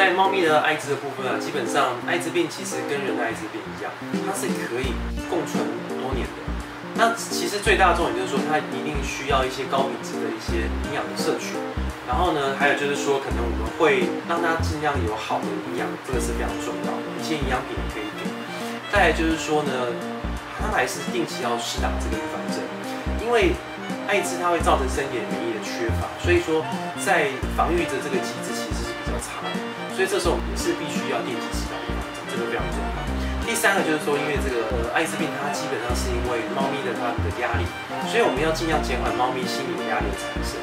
在猫咪的艾滋的部分啊，基本上艾滋病其实跟人的艾滋病一样，它是可以共存多年的。那其实最大的重点就是说，它一定需要一些高品质的一些营养的摄取。然后呢，还有就是说，可能我们会让它尽量有好的营养，这个是非常重要的。一些营养品也可以给。再来就是说呢，它还是定期要施打这个预防针，因为艾滋它会造成身体免疫的缺乏，所以说在防御的这个机制其实差。所以这时候也是必须要定期施打预防针，这个非常重要。第三个就是说，因为这个艾滋病它基本上是因为猫咪的它的压力，所以我们要尽量减缓猫咪心理的压力的产生。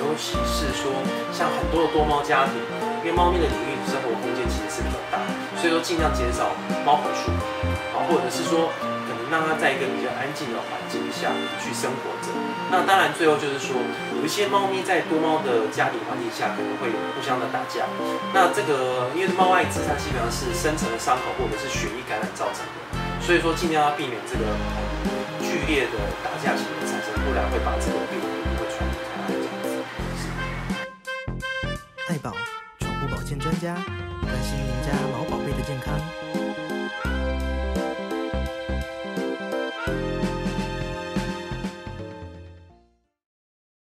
尤其是说像很多的多猫家庭，因为猫咪的领域生活空间其实是比较大，所以说尽量减少猫口数，好，或者是说可能。让它在一个比较安静的环境下去生活着。那当然，最后就是说，有一些猫咪在多猫的家庭环境下可能会互相的打架。那这个因为猫艾滋它基本上是深层的伤口或者是血液感染造成的，所以说尽量要避免这个剧烈的打架行为产生，不然会把这个病会传开来。爱宝宠物保健专家，关心您家猫。